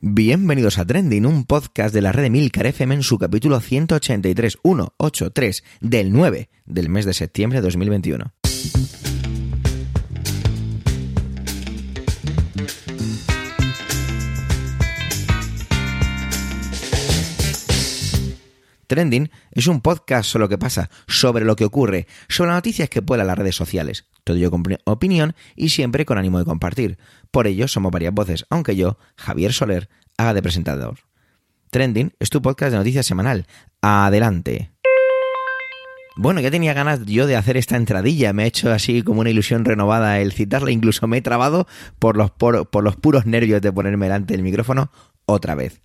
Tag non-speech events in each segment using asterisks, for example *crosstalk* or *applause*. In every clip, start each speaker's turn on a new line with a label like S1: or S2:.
S1: Bienvenidos a Trending, un podcast de la red de Milcar FM en su capítulo 183, 183 del 9 del mes de septiembre de 2021. Trending es un podcast sobre lo que pasa, sobre lo que ocurre, sobre las noticias que pueblan las redes sociales. Todo ello con opinión y siempre con ánimo de compartir. Por ello somos varias voces, aunque yo, Javier Soler, haga de presentador. Trending es tu podcast de noticias semanal. Adelante. Bueno, ya tenía ganas yo de hacer esta entradilla, me ha hecho así como una ilusión renovada el citarla, incluso me he trabado por los, por, por los puros nervios de ponerme delante del micrófono otra vez.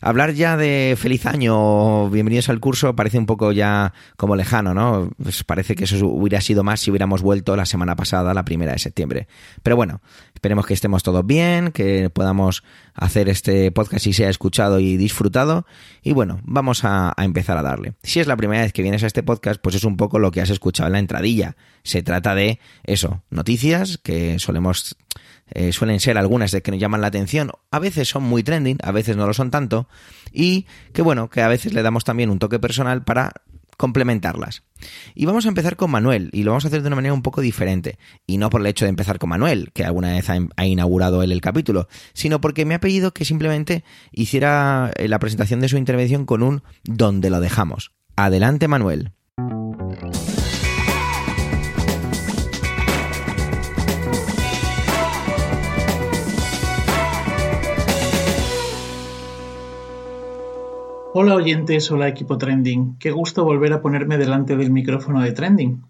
S1: Hablar ya de feliz año bienvenidos al curso parece un poco ya como lejano, ¿no? Pues parece que eso hubiera sido más si hubiéramos vuelto la semana pasada, la primera de septiembre. Pero bueno, esperemos que estemos todos bien, que podamos hacer este podcast y sea escuchado y disfrutado. Y bueno, vamos a, a empezar a darle. Si es la primera vez que vienes a este podcast, pues es un poco lo que has escuchado en la entradilla. Se trata de eso, noticias que solemos eh, suelen ser algunas de que nos llaman la atención, a veces son muy trending, a veces no lo son tanto, y que bueno, que a veces le damos también un toque personal para complementarlas. Y vamos a empezar con Manuel, y lo vamos a hacer de una manera un poco diferente. Y no por el hecho de empezar con Manuel, que alguna vez ha, inaugurado él el capítulo, sino porque me ha pedido que simplemente hiciera eh, la presentación de su intervención con un donde lo dejamos. Adelante, Manuel.
S2: Hola oyentes, hola equipo Trending. Qué gusto volver a ponerme delante del micrófono de Trending.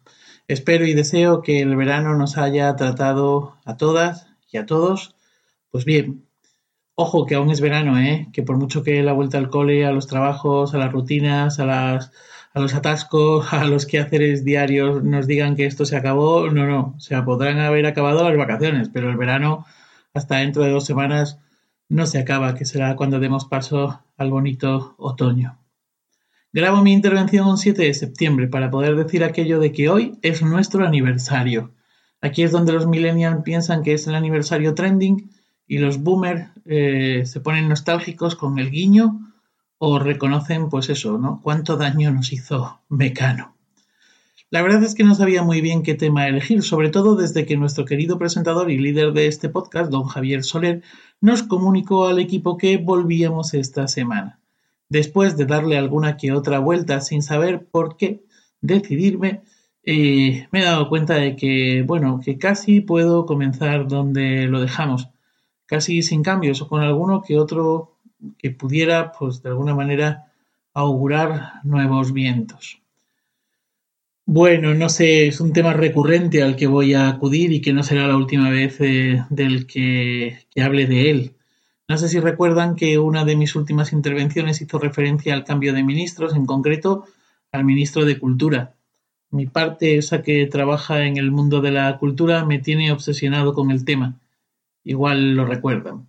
S2: Espero y deseo que el verano nos haya tratado a todas y a todos. Pues bien, ojo que aún es verano, ¿eh? Que por mucho que la vuelta al cole, a los trabajos, a las rutinas, a, las, a los atascos, *laughs* a los quehaceres diarios nos digan que esto se acabó, no, no. O sea, podrán haber acabado las vacaciones, pero el verano hasta dentro de dos semanas no se acaba, que será cuando demos paso al bonito otoño. Grabo mi intervención un 7 de septiembre para poder decir aquello de que hoy es nuestro aniversario. Aquí es donde los millennials piensan que es el aniversario trending y los boomers eh, se ponen nostálgicos con el guiño o reconocen, pues eso, ¿no? Cuánto daño nos hizo Mecano. La verdad es que no sabía muy bien qué tema elegir, sobre todo desde que nuestro querido presentador y líder de este podcast, don Javier Soler, nos comunicó al equipo que volvíamos esta semana. Después de darle alguna que otra vuelta sin saber por qué decidirme, eh, me he dado cuenta de que, bueno, que casi puedo comenzar donde lo dejamos, casi sin cambios o con alguno que otro que pudiera, pues de alguna manera, augurar nuevos vientos. Bueno, no sé, es un tema recurrente al que voy a acudir y que no será la última vez eh, del que, hable de él. No sé si recuerdan que una de mis últimas intervenciones hizo referencia al cambio de ministros, en concreto al ministro de Cultura. Mi parte, esa que trabaja en el mundo de la cultura, me tiene obsesionado con el tema. Igual lo recuerdan.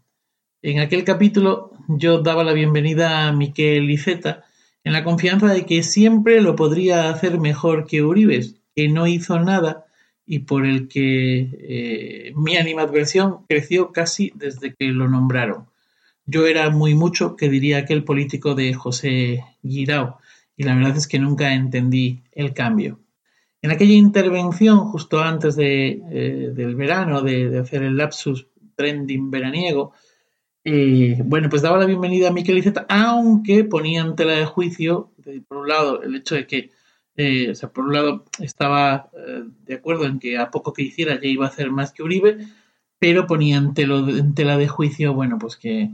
S2: En aquel capítulo yo daba la bienvenida a Miquel Iceta, en la confianza de que siempre lo podría hacer mejor que Uribes, que no hizo nada y por el que eh, mi animadversión creció casi desde que lo nombraron. Yo era muy mucho que diría aquel político de José Guirao, y la verdad es que nunca entendí el cambio. En aquella intervención, justo antes eh, del verano, de, hacer el lapsus trending veraniego, y bueno, pues daba la bienvenida a Miquel Iceta, aunque ponía en tela de juicio, por un lado, el hecho de que, eh, o sea, por un lado estaba eh, de acuerdo en que a poco que hiciera ya iba a hacer más que Uribe, pero ponía en, tela de juicio, bueno, pues que,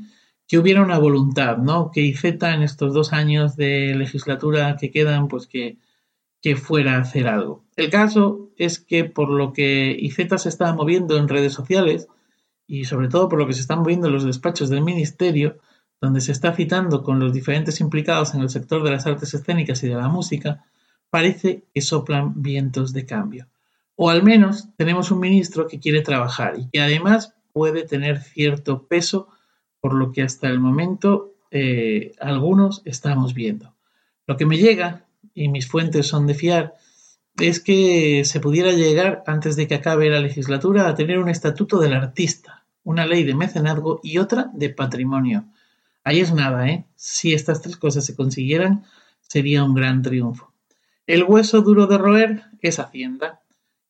S2: que hubiera una voluntad, ¿no? Que Iceta en estos dos años de legislatura que quedan, pues que, que fuera a hacer algo. El caso es que por lo que Iceta se estaba moviendo en redes sociales, y sobre todo por lo que se están moviendo los despachos del Ministerio, donde se está citando con los diferentes implicados en el sector de las artes escénicas y de la música, parece que soplan vientos de cambio. O al menos tenemos un ministro que quiere trabajar y que además puede tener cierto peso por lo que hasta el momento eh, algunos estamos viendo. Lo que me llega, y mis fuentes son de fiar, es que se pudiera llegar, antes de que acabe la legislatura, a tener un estatuto del artista, una ley de mecenazgo y otra de patrimonio. Ahí es nada, ¿eh? Si estas tres cosas se consiguieran, sería un gran triunfo. El hueso duro de roer es Hacienda,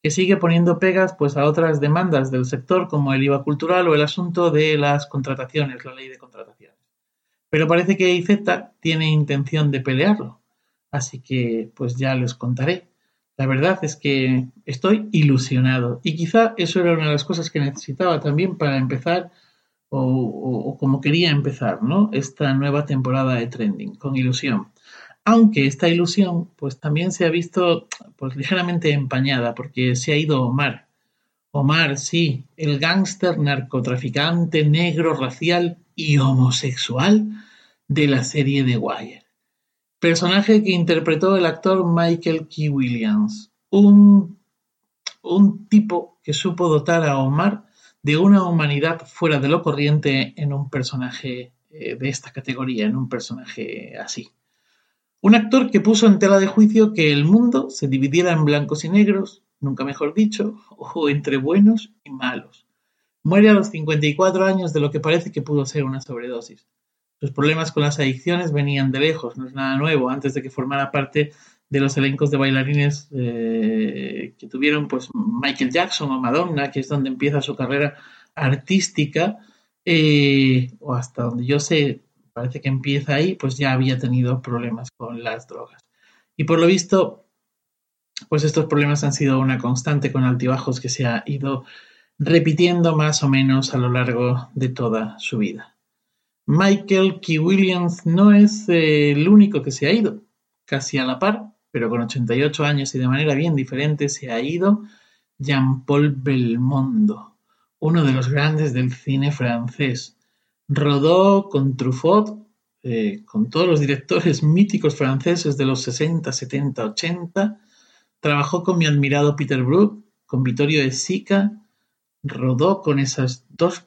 S2: que sigue poniendo pegas pues, a otras demandas del sector como el IVA cultural o el asunto de las contrataciones, la ley de contrataciones. Pero parece que IZ tiene intención de pelearlo, así que pues ya les contaré. La verdad es que estoy ilusionado y quizá eso era una de las cosas que necesitaba también para empezar o, o como quería empezar, ¿no? Esta nueva temporada de Trending, con ilusión aunque esta ilusión pues también se ha visto pues ligeramente empañada porque se ha ido Omar. Omar, sí, el gángster narcotraficante negro racial y homosexual de la serie The Wire. Personaje que interpretó el actor Michael Key Williams, un, un tipo que supo dotar a Omar de una humanidad fuera de lo corriente en un personaje eh, de esta categoría, en un personaje así. Un actor que puso en tela de juicio que el mundo se dividiera en blancos y negros, nunca mejor dicho, *laughs* o entre buenos y malos. Muere a los 54 años de lo que parece que pudo ser una sobredosis. Sus problemas con las adicciones venían de lejos, no es nada nuevo, antes de que formara parte de los elencos de bailarines eh, que tuvieron pues Michael Jackson o Madonna, que es donde empieza su carrera artística, eh, o hasta donde yo sé, parece que empieza ahí, pues ya había tenido problemas con las drogas. Y por lo visto, pues estos problemas han sido una constante con altibajos que se ha ido repitiendo más o menos a lo largo de toda su vida. Michael Key Williams no es eh, el único que se ha ido, casi a la par, pero con 88 años y de manera bien diferente se ha ido Jean-Paul Belmondo, uno de los grandes del cine francés, Rodó con Truffaut, eh, con todos los directores míticos franceses de los 60, 70, 80. Trabajó con mi admirado Peter Brook, con Vittorio de Sica. Rodó con esas dos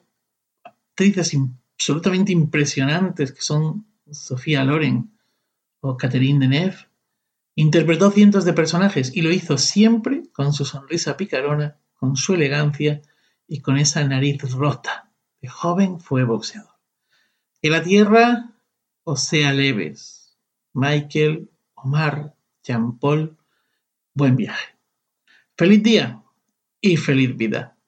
S2: actrices absolutamente impresionantes que son Sofía Loren o Catherine Deneuve. Interpretó cientos de personajes y lo hizo siempre con su sonrisa picarona, con su elegancia y con esa nariz rota. De joven fue boxeador. Que la tierra os sea leves. Michael, Omar, Jean Paul, buen viaje. Feliz día y feliz vida.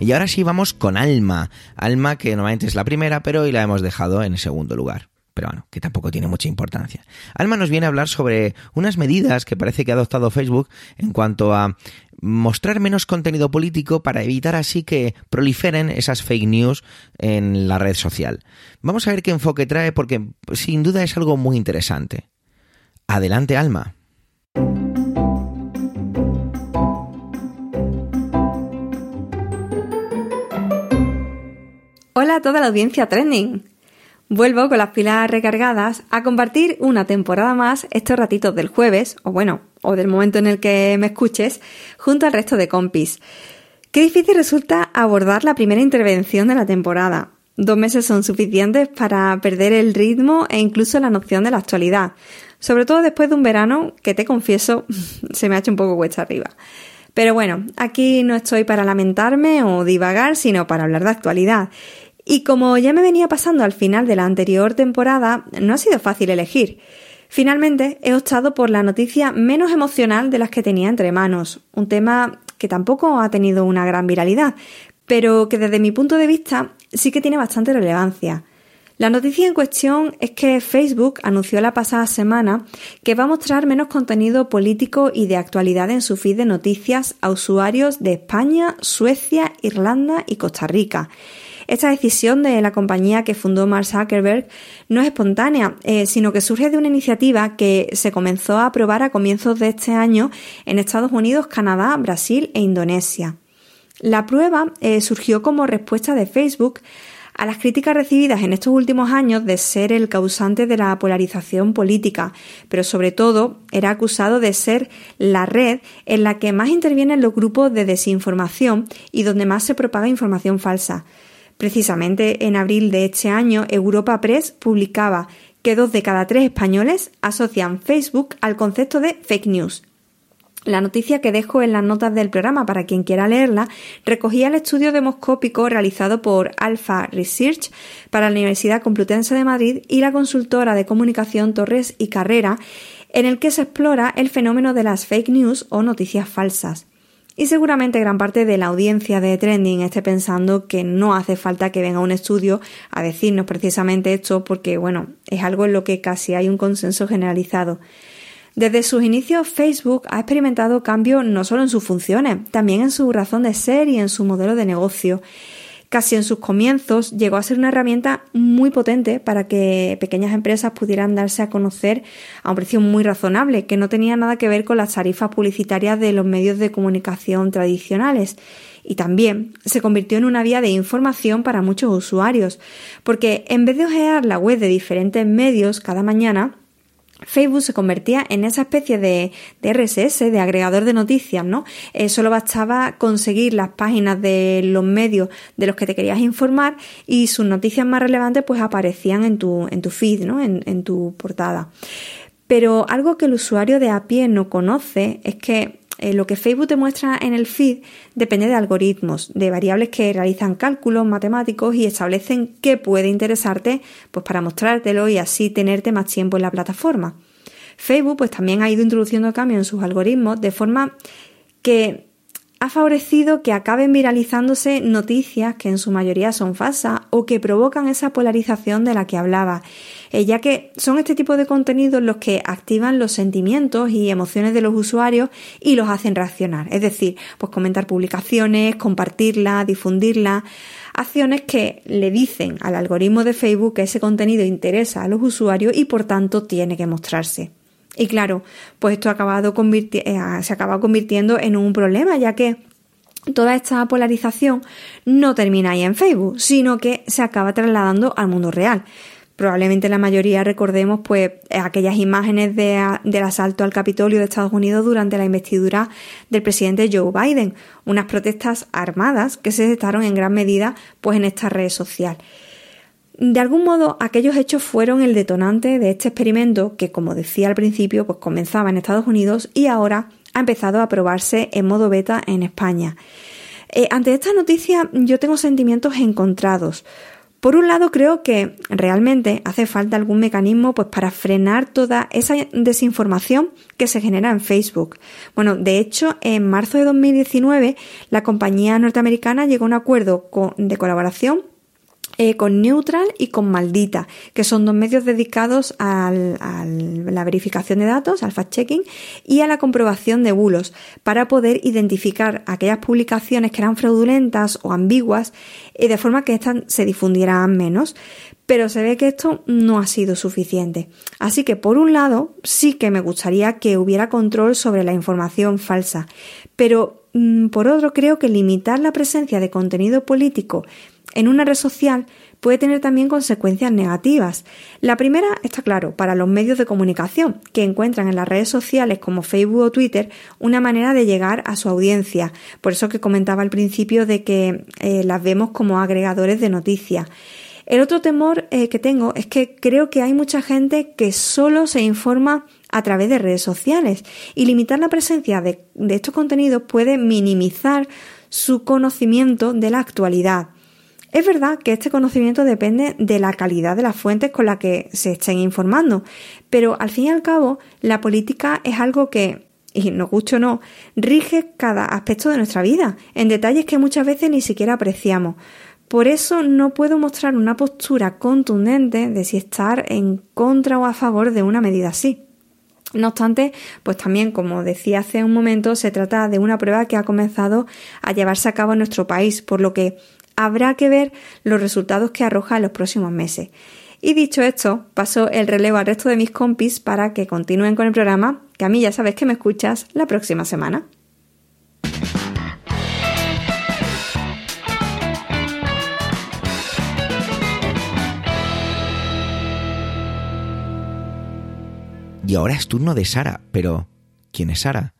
S1: Y ahora sí vamos con Alma. Alma que normalmente es la primera, pero hoy la hemos dejado en segundo lugar pero bueno, que tampoco tiene mucha importancia. Alma nos viene a hablar sobre unas medidas que parece que ha adoptado Facebook en cuanto a mostrar menos contenido político para evitar así que proliferen esas fake news en la red social. Vamos a ver qué enfoque trae porque sin duda es algo muy interesante. Adelante, Alma.
S3: Hola a toda la audiencia trending. Vuelvo con las pilas recargadas a compartir una temporada más estos ratitos del jueves, o bueno, o del momento en el que me escuches, junto al resto de compis. Qué difícil resulta abordar la primera intervención de la temporada. Dos meses son suficientes para perder el ritmo e incluso la noción de la actualidad, sobre todo después de un verano que te confieso *laughs* se me ha hecho un poco cuesta arriba. Pero bueno, aquí no estoy para lamentarme o divagar, sino para hablar de actualidad. Y como ya me venía pasando al final de la anterior temporada, no ha sido fácil elegir. Finalmente he optado por la noticia menos emocional de las que tenía entre manos, un tema que tampoco ha tenido una gran viralidad, pero que desde mi punto de vista sí que tiene bastante relevancia. La noticia en cuestión es que Facebook anunció la pasada semana que va a mostrar menos contenido político y de actualidad en su feed de noticias a usuarios de España, Suecia, Irlanda y Costa Rica. Esta decisión de la compañía que fundó Mark Zuckerberg no es espontánea, eh, sino que surge de una iniciativa que se comenzó a aprobar a comienzos de este año en Estados Unidos, Canadá, Brasil e Indonesia. La prueba eh, surgió como respuesta de Facebook a las críticas recibidas en estos últimos años de ser el causante de la polarización política, pero sobre todo era acusado de ser la red en la que más intervienen los grupos de desinformación y donde más se propaga información falsa. Precisamente en abril de este año, Europa Press publicaba que dos de cada tres españoles asocian Facebook al concepto de fake news. La noticia que dejo en las notas del programa para quien quiera leerla recogía el estudio demoscópico realizado por Alpha Research para la Universidad Complutense de Madrid y la consultora de comunicación Torres y Carrera, en el que se explora el fenómeno de las fake news o noticias falsas. Y seguramente gran parte de la audiencia de Trending esté pensando que no hace falta que venga un estudio a decirnos precisamente esto porque, bueno, es algo en lo que casi hay un consenso generalizado. Desde sus inicios, Facebook ha experimentado cambios no solo en sus funciones, también en su razón de ser y en su modelo de negocio. Casi en sus comienzos llegó a ser una herramienta muy potente para que pequeñas empresas pudieran darse a conocer a un precio muy razonable, que no tenía nada que ver con las tarifas publicitarias de los medios de comunicación tradicionales. Y también se convirtió en una vía de información para muchos usuarios, porque en vez de ojear la web de diferentes medios cada mañana, Facebook se convertía en esa especie de, RSS, de agregador de noticias, ¿no? Eh, solo bastaba conseguir las páginas de los medios de los que te querías informar y sus noticias más relevantes pues aparecían en tu, feed, ¿no? En, en tu portada. Pero algo que el usuario de a pie no conoce es que eh, lo que Facebook te muestra en el feed depende de algoritmos, de variables que realizan cálculos matemáticos y establecen qué puede interesarte pues para mostrártelo y así tenerte más tiempo en la plataforma. Facebook pues también ha ido introduciendo cambios en sus algoritmos de forma que ha favorecido que acaben viralizándose noticias que en su mayoría son falsas o que provocan esa polarización de la que hablaba, eh, ya que son este tipo de contenidos los que activan los sentimientos y emociones de los usuarios y los hacen reaccionar, es decir, pues comentar publicaciones, compartirlas, difundirlas, acciones que le dicen al algoritmo de Facebook que ese contenido interesa a los usuarios y por tanto tiene que mostrarse. Y claro, pues esto eh, se acaba convirtiendo en un problema, ya que toda esta polarización no termina ahí en Facebook, sino que se acaba trasladando al mundo real. Probablemente la mayoría recordemos pues aquellas imágenes del asalto al Capitolio de Estados Unidos durante la investidura del presidente Joe Biden, unas protestas armadas que se gestaron en gran medida pues en esta red social. De algún modo, aquellos hechos fueron el detonante de este experimento que, como decía al principio, pues comenzaba en Estados Unidos y ahora ha empezado a probarse en modo beta en España. Eh, ante esta noticia yo tengo sentimientos encontrados. Por un lado, creo que realmente hace falta algún mecanismo pues, para frenar toda esa desinformación que se genera en Facebook. Bueno, de hecho, en marzo de 2019, la compañía norteamericana llegó a un acuerdo de colaboración eh, con Neutral y con Maldita, que son dos medios dedicados a la verificación de datos, al fact-checking y a la comprobación de bulos, para poder identificar aquellas publicaciones que eran fraudulentas o ambiguas, y de forma que éstas se difundieran menos. Pero se ve que esto no ha sido suficiente. Así que, por un lado, sí que me gustaría que hubiera control sobre la información falsa, pero mm, por otro creo que limitar la presencia de contenido político en una red social puede tener también consecuencias negativas. La primera está claro, para los medios de comunicación, que encuentran en las redes sociales como Facebook o Twitter una manera de llegar a su audiencia. Por eso que comentaba al principio de que eh, las vemos como agregadores de noticias. El otro temor eh, que tengo es que creo que hay mucha gente que solo se informa a través de redes sociales y limitar la presencia de estos contenidos puede minimizar su conocimiento de la actualidad. Es verdad que este conocimiento depende de la calidad de las fuentes con las que se estén informando, pero al fin y al cabo la política es algo que, y nos guste o no, rige cada aspecto de nuestra vida, en detalles que muchas veces ni siquiera apreciamos. Por eso no puedo mostrar una postura contundente de si estar en contra o a favor de una medida así. No obstante, pues también, como decía hace un momento, se trata de una prueba que ha comenzado a llevarse a cabo en nuestro país, por lo que habrá que ver los resultados que arroja en los próximos meses. Y dicho esto, paso el relevo al resto de mis compis para que continúen con el programa, que a mí ya sabes que me escuchas la próxima semana.
S1: Y ahora es turno de Sara, pero ¿quién es Sara?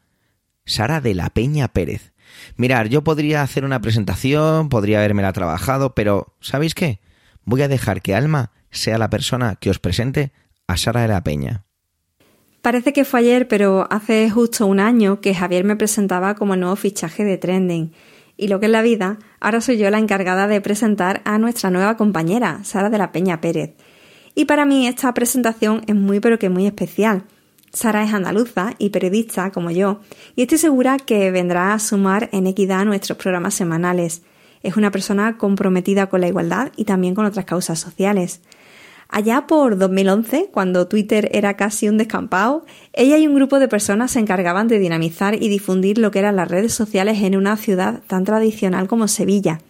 S1: Sara de la Peña Pérez. Mirar, yo podría hacer una presentación, podría habermela trabajado, pero ¿sabéis qué? Voy a dejar que Alma sea la persona que os presente a Sara de la Peña.
S3: Parece que fue ayer, pero hace justo un año que Javier me presentaba como nuevo fichaje de Trending. Y lo que es la vida, ahora soy yo la encargada de presentar a nuestra nueva compañera, Sara de la Peña Pérez. Y para mí esta presentación es muy pero que muy especial. Sara es andaluza y periodista como yo, y estoy segura que vendrá a sumar en equidad nuestros programas semanales. Es una persona comprometida con la igualdad y también con otras causas sociales. Allá por 2011, cuando Twitter era casi un descampado, ella y un grupo de personas se encargaban de dinamizar y difundir lo que eran las redes sociales en una ciudad tan tradicional como Sevilla.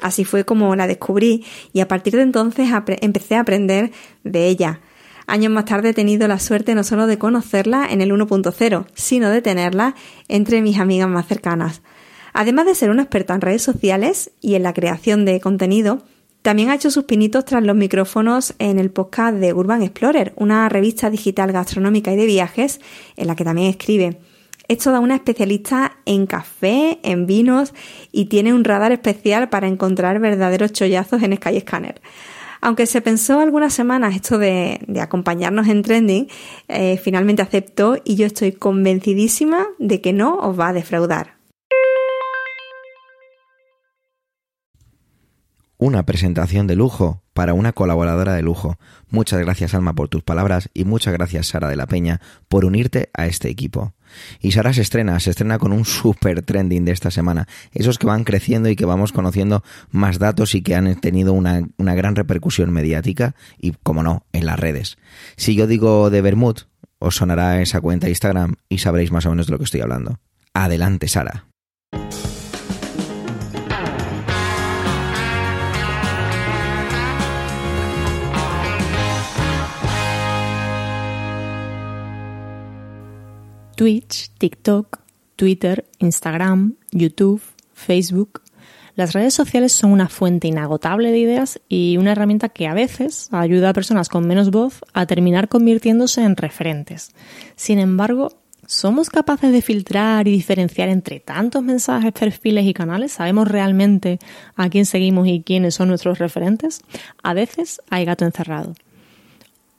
S3: Así fue como la descubrí y a partir de entonces empecé a aprender de ella. Años más tarde he tenido la suerte no solo de conocerla en el 1.0, sino de tenerla entre mis amigas más cercanas. Además de ser una experta en redes sociales y en la creación de contenido, también ha hecho sus pinitos tras los micrófonos en el podcast de Urban Explorer, una revista digital gastronómica y de viajes en la que también escribe. Es toda una especialista en café, en vinos y tiene un radar especial para encontrar verdaderos chollazos en Skyscanner. Aunque se pensó algunas semanas esto de, acompañarnos en trending, eh, finalmente aceptó y yo estoy convencidísima de que no os va a defraudar.
S1: Una presentación de lujo para una colaboradora de lujo. Muchas gracias Alma por tus palabras y muchas gracias Sara de la Peña por unirte a este equipo. Y Sara se estrena, se estrena con un super trending de esta semana, esos que van creciendo y que vamos conociendo más datos y que han tenido una, una gran repercusión mediática y, como no, en las redes. Si yo digo de Bermud, os sonará esa cuenta Instagram y sabréis más o menos de lo que estoy hablando. Adelante, Sara.
S4: Twitch, TikTok, Twitter, Instagram, YouTube, Facebook. Las redes sociales son una fuente inagotable de ideas y una herramienta que a veces ayuda a personas con menos voz a terminar convirtiéndose en referentes. Sin embargo, ¿somos capaces de filtrar y diferenciar entre tantos mensajes, perfiles y canales? ¿Sabemos realmente a quién seguimos y quiénes son nuestros referentes? A veces hay gato encerrado.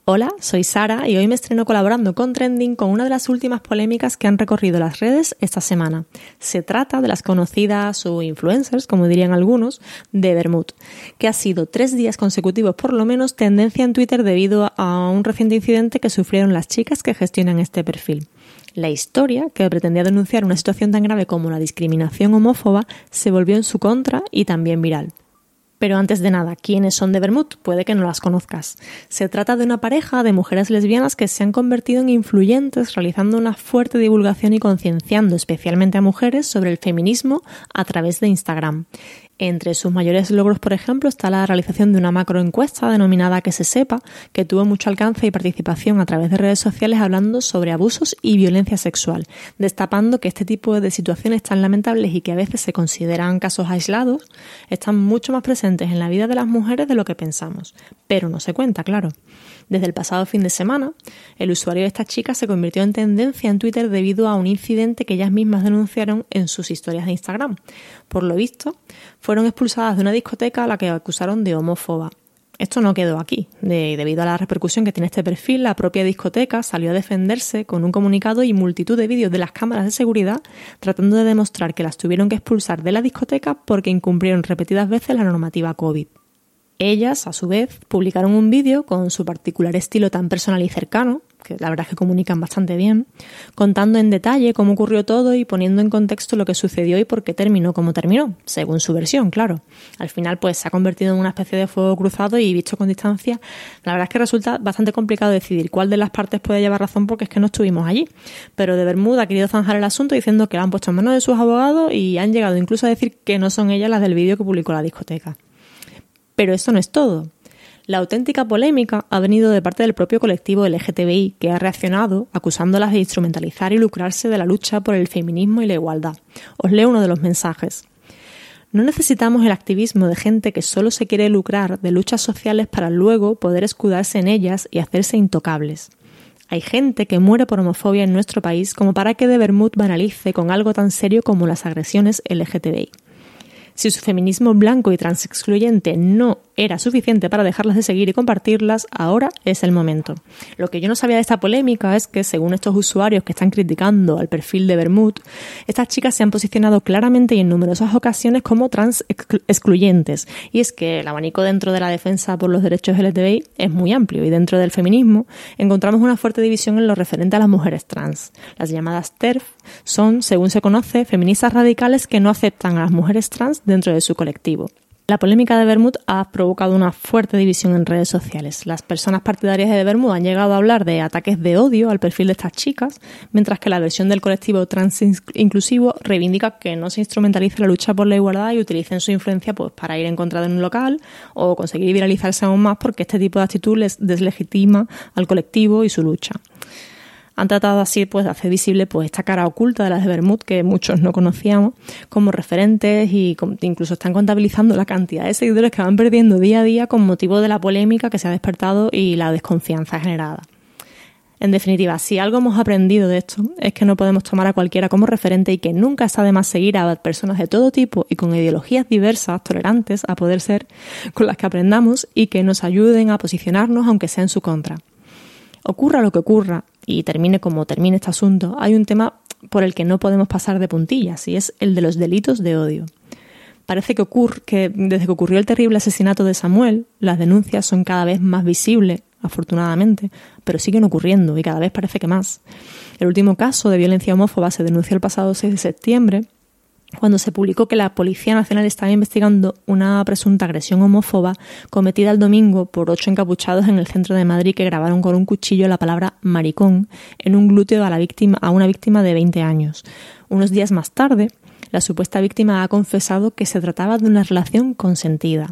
S4: Hola, soy Sara y hoy me estreno colaborando con Trending con una de las últimas polémicas que han recorrido las redes esta semana. Se trata de las conocidas o influencers, como dirían algunos, de Bermud, que ha sido tres días consecutivos por lo menos tendencia en Twitter debido a un reciente incidente que sufrieron las chicas que gestionan este perfil. La historia, que pretendía denunciar una situación tan grave como la discriminación homófoba, se volvió en su contra y también viral. Pero antes de nada, ¿quiénes son de Bermud? Puede que no las conozcas. Se trata de una pareja de mujeres lesbianas que se han convertido en influyentes realizando una fuerte divulgación y concienciando especialmente a mujeres sobre el feminismo a través de Instagram. Entre sus mayores logros, por ejemplo, está la realización de una macroencuesta denominada Que se sepa, que tuvo mucho alcance y participación a través de redes sociales hablando sobre abusos y violencia sexual, destapando que este tipo de situaciones tan lamentables y que a veces se consideran casos aislados, están mucho más presentes en la vida de las mujeres de lo que pensamos. Pero no se cuenta, claro. Desde el pasado fin de semana, el usuario de esta chica se convirtió en tendencia en Twitter debido a un incidente que ellas mismas denunciaron en sus historias de Instagram. Por lo visto, fueron expulsadas de una discoteca a la que acusaron de homófoba. Esto no quedó aquí. debido a la repercusión que tiene este perfil, la propia discoteca salió a defenderse con un comunicado y multitud de vídeos de las cámaras de seguridad tratando de demostrar que las tuvieron que expulsar de la discoteca porque incumplieron repetidas veces la normativa COVID. Ellas, a su vez, publicaron un vídeo con su particular estilo tan personal y cercano, que la verdad es que comunican bastante bien, contando en detalle cómo ocurrió todo y poniendo en contexto lo que sucedió y por qué terminó como terminó, según su versión, claro. Al final, pues se ha convertido en una especie de fuego cruzado y visto con distancia, la verdad es que resulta bastante complicado decidir cuál de las partes puede llevar razón porque es que no estuvimos allí. Pero de Bermuda ha querido zanjar el asunto diciendo que la han puesto en manos de sus abogados y han llegado incluso a decir que no son ellas las del vídeo que publicó la discoteca. Pero esto no es todo. La auténtica polémica ha venido de parte del propio colectivo LGTBI, que ha reaccionado acusándolas de instrumentalizar y lucrarse de la lucha por el feminismo y la igualdad. Os leo uno de los mensajes. No necesitamos el activismo de gente que solo se quiere lucrar de luchas sociales para luego poder escudarse en ellas y hacerse intocables. Hay gente que muere por homofobia en nuestro país como para que de Bermud banalice con algo tan serio como las agresiones LGTBI. Si su feminismo blanco y transexcluyente no era suficiente para dejarlas de seguir y compartirlas, ahora es el momento. Lo que yo no sabía de esta polémica es que, según estos usuarios que están criticando al perfil de Bermud, estas chicas se han posicionado claramente y en numerosas ocasiones como trans excluyentes. Y es que el abanico dentro de la defensa por los derechos LGTBI es muy amplio y dentro del feminismo encontramos una fuerte división en lo referente a las mujeres trans. Las llamadas TERF son, según se conoce, feministas radicales que no aceptan a las mujeres trans dentro de su colectivo. La polémica de Bermud ha provocado una fuerte división en redes sociales. Las personas partidarias de Bermud han llegado a hablar de ataques de odio al perfil de estas chicas, mientras que la versión del colectivo trans inclusivo reivindica que no se instrumentalice la lucha por la igualdad y utilicen su influencia pues, para ir en contra de un local o conseguir viralizarse aún más porque este tipo de actitud les deslegitima al colectivo y su lucha han tratado así pues, de hacer visible pues, esta cara oculta de las de Bermud que muchos no conocíamos como referentes y incluso están contabilizando la cantidad de seguidores que van perdiendo día a día con motivo de la polémica que se ha despertado y la desconfianza generada. En definitiva, si algo hemos aprendido de esto es que no podemos tomar a cualquiera como referente y que nunca está de más seguir a personas de todo tipo y con ideologías diversas, tolerantes a poder ser, con las que aprendamos y que nos ayuden a posicionarnos aunque sea en su contra. Ocurra lo que ocurra, y termine como termine este asunto, hay un tema por el que no podemos pasar de puntillas y es el de los delitos de odio. Parece que, ocurre, que desde que ocurrió el terrible asesinato de Samuel, las denuncias son cada vez más visibles, afortunadamente, pero siguen ocurriendo y cada vez parece que más. El último caso de violencia homófoba se denunció el pasado 6 de septiembre cuando se publicó que la Policía Nacional estaba investigando una presunta agresión homófoba cometida el domingo por ocho encapuchados en el centro de Madrid que grabaron con un cuchillo la palabra maricón en un glúteo a, a una víctima de 20 años. Unos días más tarde, la supuesta víctima ha confesado que se trataba de una relación consentida.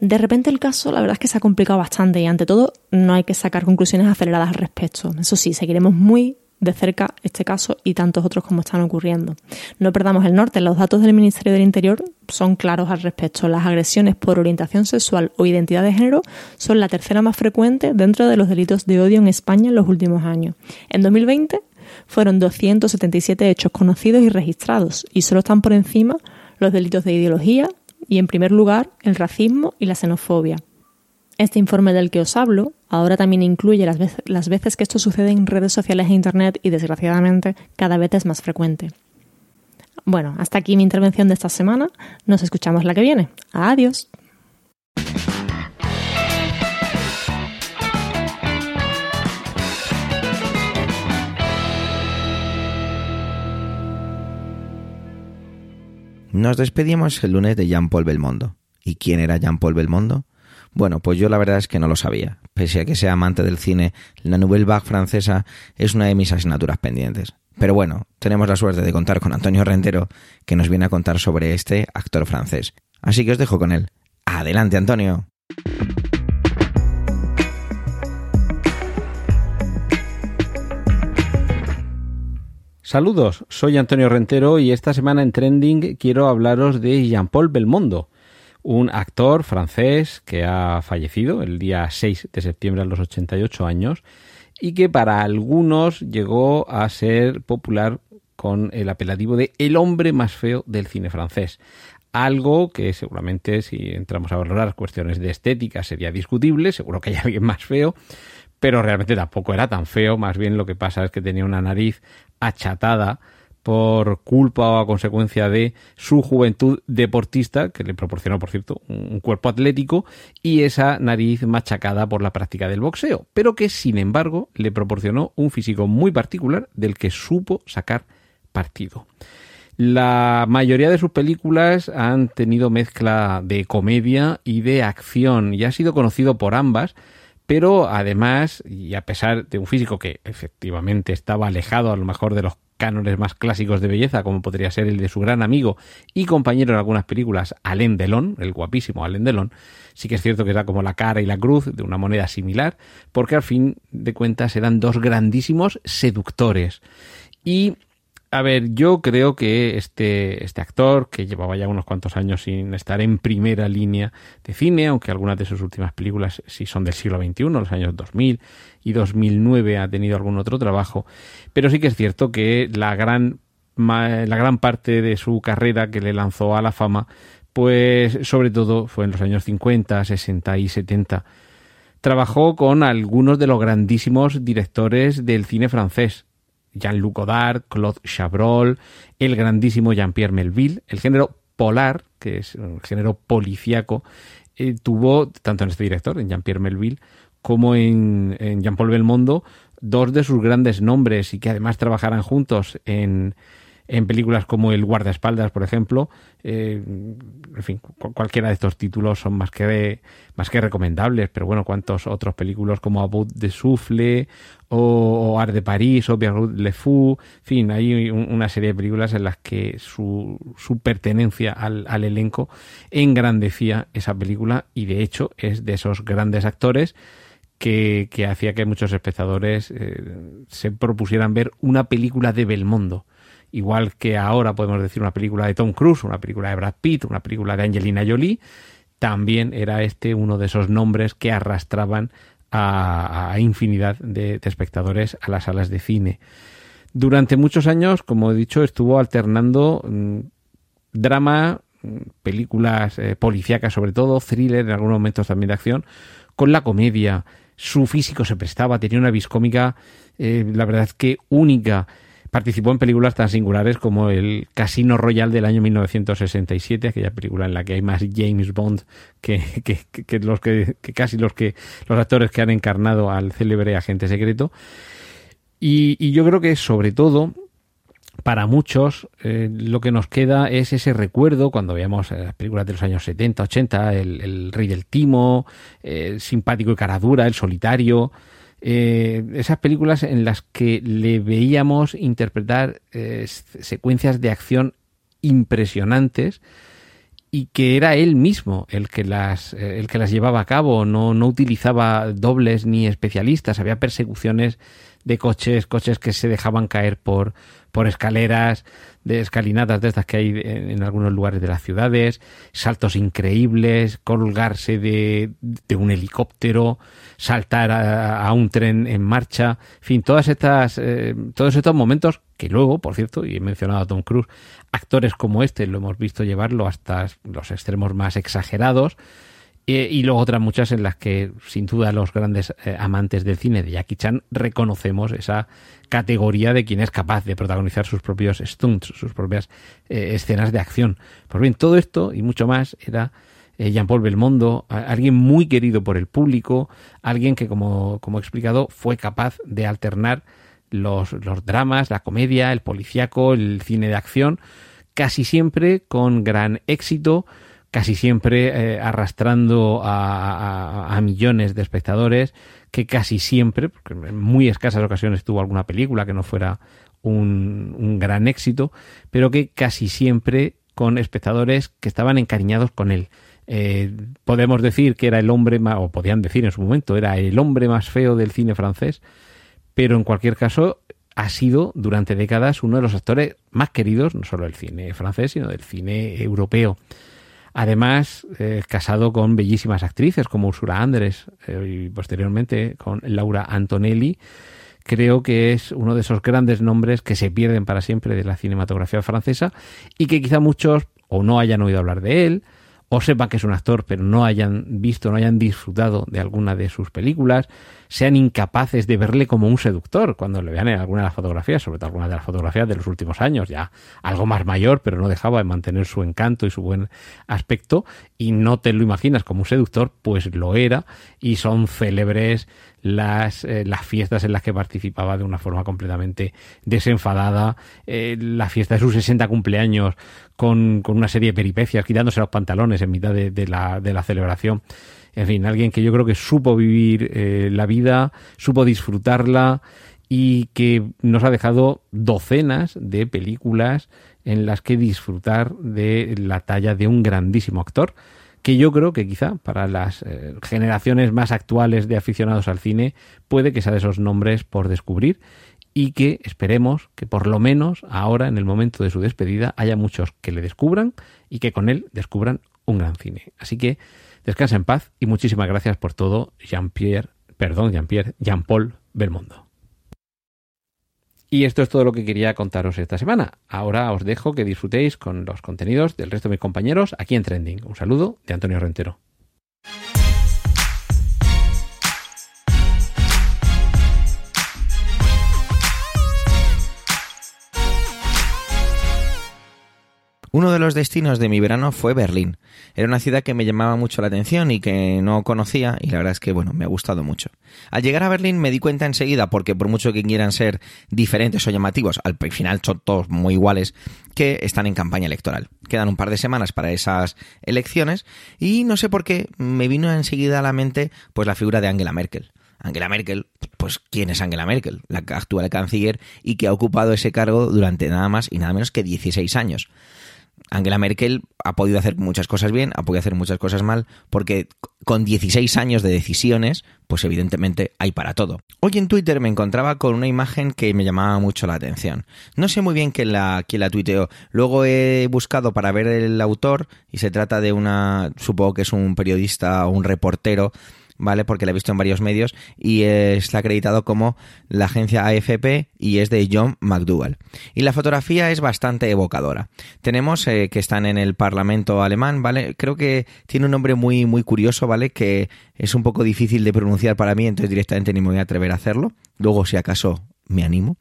S4: De repente el caso, la verdad es que se ha complicado bastante y ante todo no hay que sacar conclusiones aceleradas al respecto. Eso sí, seguiremos muy de cerca este caso y tantos otros como están ocurriendo. No perdamos el norte, los datos del Ministerio del Interior son claros al respecto. Las agresiones por orientación sexual o identidad de género son la tercera más frecuente dentro de los delitos de odio en España en los últimos años. En 2020 fueron 277 hechos conocidos y registrados y solo están por encima los delitos de ideología y en primer lugar el racismo y la xenofobia. Este informe del que os hablo ahora también incluye las, veces, que esto sucede en redes sociales e Internet y desgraciadamente cada vez es más frecuente. Bueno, hasta aquí mi intervención de esta semana. Nos escuchamos la que viene. Adiós.
S1: Nos despedimos el lunes de Jean-Paul Belmondo. ¿Y quién era Jean-Paul Belmondo? Bueno, pues yo la verdad es que no lo sabía. Pese a que sea amante del cine, la Nouvelle Vague francesa es una de mis asignaturas pendientes. Pero bueno, tenemos la suerte de contar con Antonio Rentero, que nos viene a contar sobre este actor francés. Así que os dejo con él. Adelante, Antonio.
S5: Saludos, soy Antonio Rentero y esta semana en Trending quiero hablaros de Jean-Paul Belmondo, un actor francés que ha fallecido el día 6 de septiembre a los 88 años y que para algunos llegó a ser popular con el apelativo de el hombre más feo del cine francés. Algo que seguramente si entramos a valorar cuestiones de estética sería discutible, seguro que hay alguien más feo, pero realmente tampoco era tan feo, más bien lo que pasa es que tenía una nariz achatada, por culpa o a consecuencia de su juventud deportista, que le proporcionó, por cierto, un cuerpo atlético, y esa nariz machacada por la práctica del boxeo, pero que, sin embargo, le proporcionó un físico muy particular del que supo sacar partido. La mayoría de sus películas han tenido mezcla de comedia y de acción y ha sido conocido por ambas, pero además, y a pesar de un físico que efectivamente estaba alejado a lo mejor de los cánones más clásicos de belleza, como podría ser el de su gran amigo y compañero en algunas películas, Alain Delon, el guapísimo Alain Delon, sí que es cierto que era como la cara y la cruz de una moneda similar, porque al fin de cuentas eran dos grandísimos seductores. Y a ver, yo creo que este, este actor, que llevaba ya unos cuantos años sin estar en primera línea de cine, aunque algunas de sus últimas películas sí son del siglo XXI, los años 2000 y 2009 ha tenido algún otro trabajo, pero sí que es cierto que la gran la gran parte de su carrera que le lanzó a la fama, pues sobre todo fue en los años 50, 60 y 70. Trabajó con algunos de los grandísimos directores del cine francés, Jean-Luc Godard, Claude Chabrol, el grandísimo Jean-Pierre Melville. El género polar, que es un género policíaco, eh, tuvo, tanto en este director, en Jean-Pierre Melville, como en, en Jean-Paul Belmondo, dos de sus grandes nombres y que además trabajarán juntos en, en películas como El guardaespaldas, por ejemplo. Eh, en fin, cualquiera de estos títulos son más que, más que recomendables, pero bueno, cuántos otros películas como About de Souffle o, Art de París o Pierrot Le Fou, en fin, hay una serie de películas en las que su, su pertenencia al, al, elenco engrandecía esa película y de hecho es de esos grandes actores que, que hacía que muchos espectadores eh, se propusieran ver una película de Belmondo igual que ahora podemos decir una película de Tom Cruise, una película de Brad Pitt, una película de Angelina Jolie, también era este uno de esos nombres que arrastraban a, infinidad de, espectadores a las salas de cine. Durante muchos años, como he dicho, estuvo alternando mm, drama, mm, películas eh, policíacas sobre todo, thriller, en algunos momentos también de acción, con la comedia. Su físico se prestaba, tenía una viscómica, eh, la verdad es que única. Participó en películas tan singulares como el Casino Royal del año 1967, aquella película en la que hay más James Bond que, los que, casi los que los actores que han encarnado al célebre agente secreto. Y, yo creo que sobre todo para muchos eh, lo que nos queda es ese recuerdo cuando veíamos eh, las películas de los años 70, 80, el, Rey del Timo, el simpático y caradura, el solitario, eh, esas películas en las que le veíamos interpretar eh, secuencias de acción impresionantes y que era él mismo el que las, eh, el que las llevaba a cabo, no, no utilizaba dobles ni especialistas, había persecuciones de coches, coches que se dejaban caer por, por escaleras, de escalinatas de estas que hay en, algunos lugares de las ciudades, saltos increíbles, colgarse de, de un helicóptero, saltar a, un tren en marcha, en fin, todas estas, eh, todos estos momentos que luego, por cierto, y he mencionado a Tom Cruise, actores como este lo hemos visto llevarlo hasta los extremos más exagerados, y luego otras muchas en las que, sin duda, los grandes eh, amantes del cine de Jackie Chan reconocemos esa categoría de quien es capaz de protagonizar sus propios stunts, sus propias eh, escenas de acción. Pues bien, todo esto y mucho más era eh, Jean-Paul Belmondo, alguien muy querido por el público, alguien que, como, como he explicado, fue capaz de alternar los, los dramas, la comedia, el policíaco, el cine de acción, casi siempre con gran éxito casi siempre eh, arrastrando a, millones de espectadores, que casi siempre, porque en muy escasas ocasiones tuvo alguna película que no fuera un, gran éxito, pero que casi siempre con espectadores que estaban encariñados con él. Eh, podemos decir que era el hombre más, o podían decir en su momento, era el hombre más feo del cine francés, pero en cualquier caso ha sido durante décadas uno de los actores más queridos, no solo del cine francés, sino del cine europeo. Además, eh, casado con bellísimas actrices como Ursula Andrés eh, y posteriormente con Laura Antonelli, creo que es uno de esos grandes nombres que se pierden para siempre de la cinematografía francesa y que quizá muchos o no hayan oído hablar de él, o sepan que es un actor pero no hayan visto, no hayan disfrutado de alguna de sus películas, sean incapaces de verle como un seductor cuando le vean en alguna de las fotografías, sobre todo algunas de las fotografías de los últimos años, ya algo más mayor, pero no dejaba de mantener su encanto y su buen aspecto, y no te lo imaginas como un seductor, pues lo era, y son célebres las, eh, las fiestas en las que participaba de una forma completamente desenfadada, eh, la fiesta de sus 60 cumpleaños con, con, una serie de peripecias, quitándose los pantalones en mitad de, la, de la celebración. En fin, alguien que yo creo que supo vivir eh, la vida, supo disfrutarla y que nos ha dejado docenas de películas en las que disfrutar de la talla de un grandísimo actor que yo creo que quizá para las eh, generaciones más actuales de aficionados al cine puede que sea de esos nombres por descubrir y que esperemos que por lo menos ahora en el momento de su despedida haya muchos que le descubran y que con él descubran un gran cine. Así que Descansa en paz y muchísimas gracias por todo, Jean-Pierre, perdón, Jean-Pierre, Jean-Paul Belmondo. Y esto es todo lo que quería contaros esta semana. Ahora os dejo que disfrutéis con los contenidos del resto de mis compañeros aquí en Trending. Un saludo de Antonio Rentero.
S1: Uno de los destinos de mi verano fue Berlín. Era una ciudad que me llamaba mucho la atención y que no conocía y la verdad es que bueno, me ha gustado mucho. Al llegar a Berlín me di cuenta enseguida, porque por mucho que quieran ser diferentes o llamativos, al final son todos muy iguales, que están en campaña electoral. Quedan un par de semanas para esas elecciones y no sé por qué me vino enseguida a la mente pues la figura de Angela Merkel. Angela Merkel, pues ¿quién es Angela Merkel? La actual canciller y que ha ocupado ese cargo durante nada más y nada menos que 16 años. Angela Merkel ha podido hacer muchas cosas bien, ha podido hacer muchas cosas mal, porque con 16 años de decisiones, pues evidentemente hay para todo. Hoy en Twitter me encontraba con una imagen que me llamaba mucho la atención. No sé muy bien quién la, quién la tuiteó. Luego he buscado para ver el autor y se trata de una, supongo que es un periodista o un reportero ¿vale? Porque la he visto en varios medios y está acreditado como la agencia AFP y es de John McDougall. Y la fotografía es bastante evocadora. Tenemos eh, que están en el Parlamento alemán, ¿vale? Creo que tiene un nombre muy, muy curioso, ¿vale? Que es un poco difícil de pronunciar para mí, entonces directamente ni me voy a atrever a hacerlo. Luego, si acaso me animo.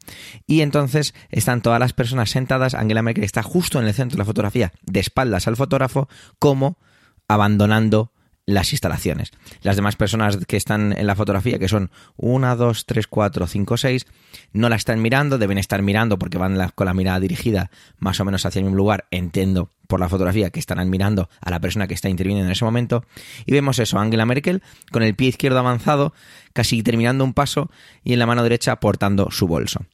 S1: Y entonces están todas las personas sentadas. Angela Merkel está justo en el centro de la fotografía, de espaldas al fotógrafo, como abandonando las instalaciones. Las demás personas que están en la fotografía, que son 1, 2, 3, 4, 5, 6, no la están mirando, deben estar mirando porque van con la mirada dirigida más o menos hacia el mismo lugar, entiendo por la fotografía que estarán mirando a la persona que está interviniendo en ese momento. Y vemos eso, Angela Merkel con el pie izquierdo avanzado, casi terminando un paso y en la mano derecha portando su bolso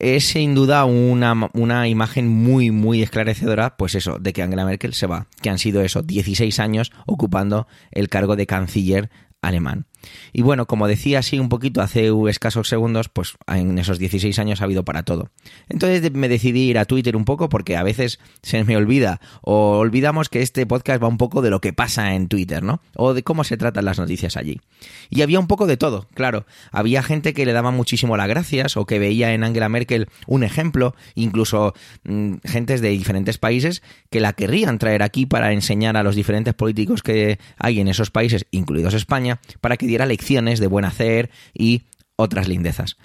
S1: es sin duda una, una, imagen muy, muy esclarecedora, pues eso, de que Angela Merkel se va, que han sido eso, 16 años ocupando el cargo de canciller alemán. Y bueno, como decía así un poquito hace escasos segundos, pues en esos 16 años ha habido para todo. Entonces me decidí ir a Twitter un poco porque a veces se me olvida o olvidamos que este podcast va un poco de lo que pasa en Twitter, ¿no? O de cómo se tratan las noticias allí. Y había un poco de todo, claro. Había gente que le daba muchísimo las gracias o que veía en Angela Merkel un ejemplo, incluso mm, gentes de diferentes países que la querrían traer aquí para enseñar a los diferentes políticos que hay en esos países, incluidos España, para que diera lecciones de buen hacer y otras lindezas.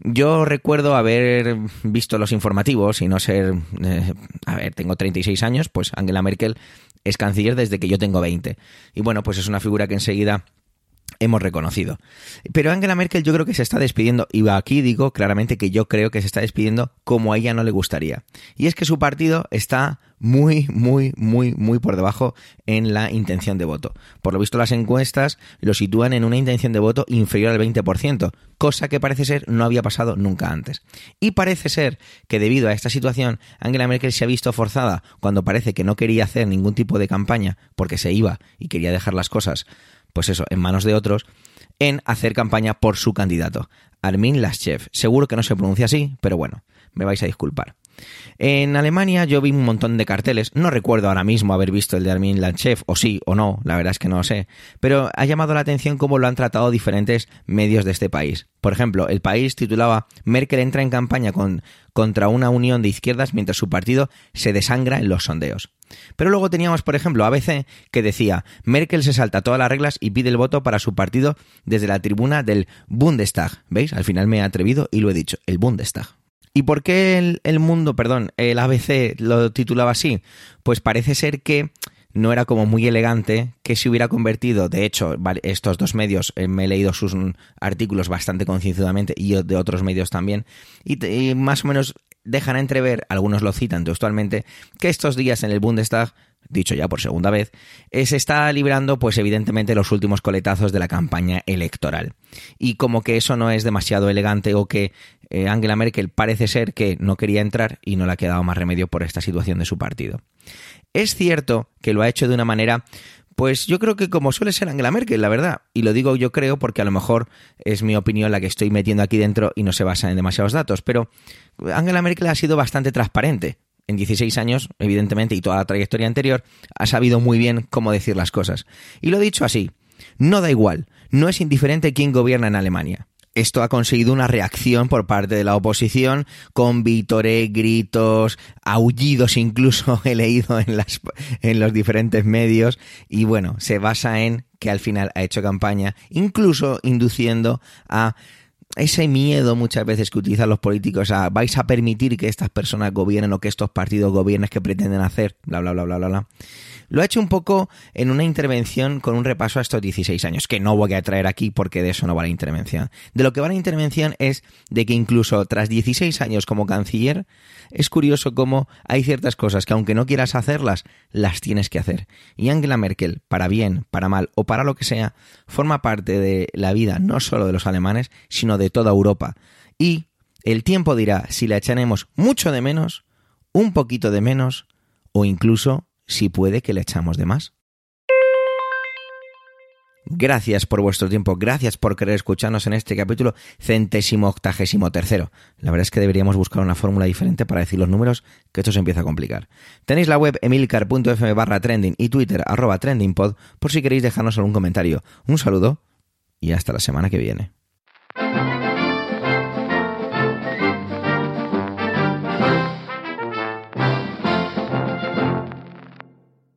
S1: Yo recuerdo haber visto los informativos y no ser... Eh, a ver, tengo 36 años, pues Angela Merkel es canciller desde que yo tengo 20. Y bueno, pues es una figura que enseguida hemos reconocido. Pero Angela Merkel yo creo que se está despidiendo, y aquí digo claramente que yo creo que se está despidiendo como a ella no le gustaría. Y es que su partido está muy, muy, muy, muy por debajo en la intención de voto. Por lo visto las encuestas lo sitúan en una intención de voto inferior al 20%, cosa que parece ser no había pasado nunca antes. Y parece ser que debido a esta situación, Angela Merkel se ha visto forzada cuando parece que no quería hacer ningún tipo de campaña porque se iba y quería dejar las cosas pues eso, en manos de otros, en hacer campaña por su candidato, Armin Laschet. Seguro que no se pronuncia así, pero bueno, me vais a disculpar. En Alemania yo vi un montón de carteles, no recuerdo ahora mismo haber visto el de Armin Laschet, o sí o no, la verdad es que no lo sé, pero ha llamado la atención cómo lo han tratado diferentes medios de este país. Por ejemplo, el país titulaba Merkel entra en campaña con, contra una unión de izquierdas mientras su partido se desangra en los sondeos. Pero luego teníamos, por ejemplo, ABC que decía Merkel se salta todas las reglas y pide el voto para su partido desde la tribuna del Bundestag. ¿Veis? Al final me he atrevido y lo he dicho, el Bundestag. ¿Y por qué el, mundo, perdón, el ABC lo titulaba así? Pues parece ser que no era como muy elegante que se hubiera convertido, de hecho, estos dos medios, eh, me he leído sus artículos bastante concienzudamente y de otros medios también, y, más o menos dejan entrever, algunos lo citan textualmente, que estos días en el Bundestag dicho ya por segunda vez, eh, se está librando, pues evidentemente, los últimos coletazos de la campaña electoral. Y como que eso no es demasiado elegante o que eh, Angela Merkel parece ser que no quería entrar y no le ha quedado más remedio por esta situación de su partido. Es cierto que lo ha hecho de una manera pues yo creo que como suele ser Angela Merkel, la verdad. Y lo digo yo creo porque a lo mejor es mi opinión la que estoy metiendo aquí dentro y no se basa en demasiados datos. Pero Angela Merkel ha sido bastante transparente en 16 años, evidentemente, y toda la trayectoria anterior, ha sabido muy bien cómo decir las cosas. Y lo he dicho así, no da igual, no es indiferente quién gobierna en Alemania. Esto ha conseguido una reacción por parte de la oposición con vítores, gritos, aullidos incluso *laughs* he leído en, las, en los diferentes medios y bueno, se basa en que al final ha hecho campaña, incluso induciendo a ese miedo muchas veces que utilizan los políticos a vais a permitir que estas personas gobiernen o que estos partidos gobiernen que pretenden hacer, bla, bla, bla, bla, bla, bla. Lo ha hecho un poco en una intervención con un repaso a estos 16 años, que no voy a traer aquí porque de eso no va la intervención. De lo que va la intervención es de que incluso tras 16 años como canciller, es curioso cómo hay ciertas cosas que aunque no quieras hacerlas, las tienes que hacer. Y Angela Merkel, para bien, para mal o para lo que sea, forma parte de la vida no solo de los alemanes, sino de toda Europa. Y el tiempo dirá si la echaremos mucho de menos, un poquito de menos o incluso si puede que le echamos de más. Gracias por vuestro tiempo, gracias por querer escucharnos en este capítulo centésimo octagésimo tercero. La verdad es que deberíamos buscar una fórmula diferente para decir los números, que esto se empieza a complicar. Tenéis la web emilcar.fm barra trending y twitter arroba trendingpod por si queréis dejarnos algún comentario. Un saludo y hasta la semana que viene.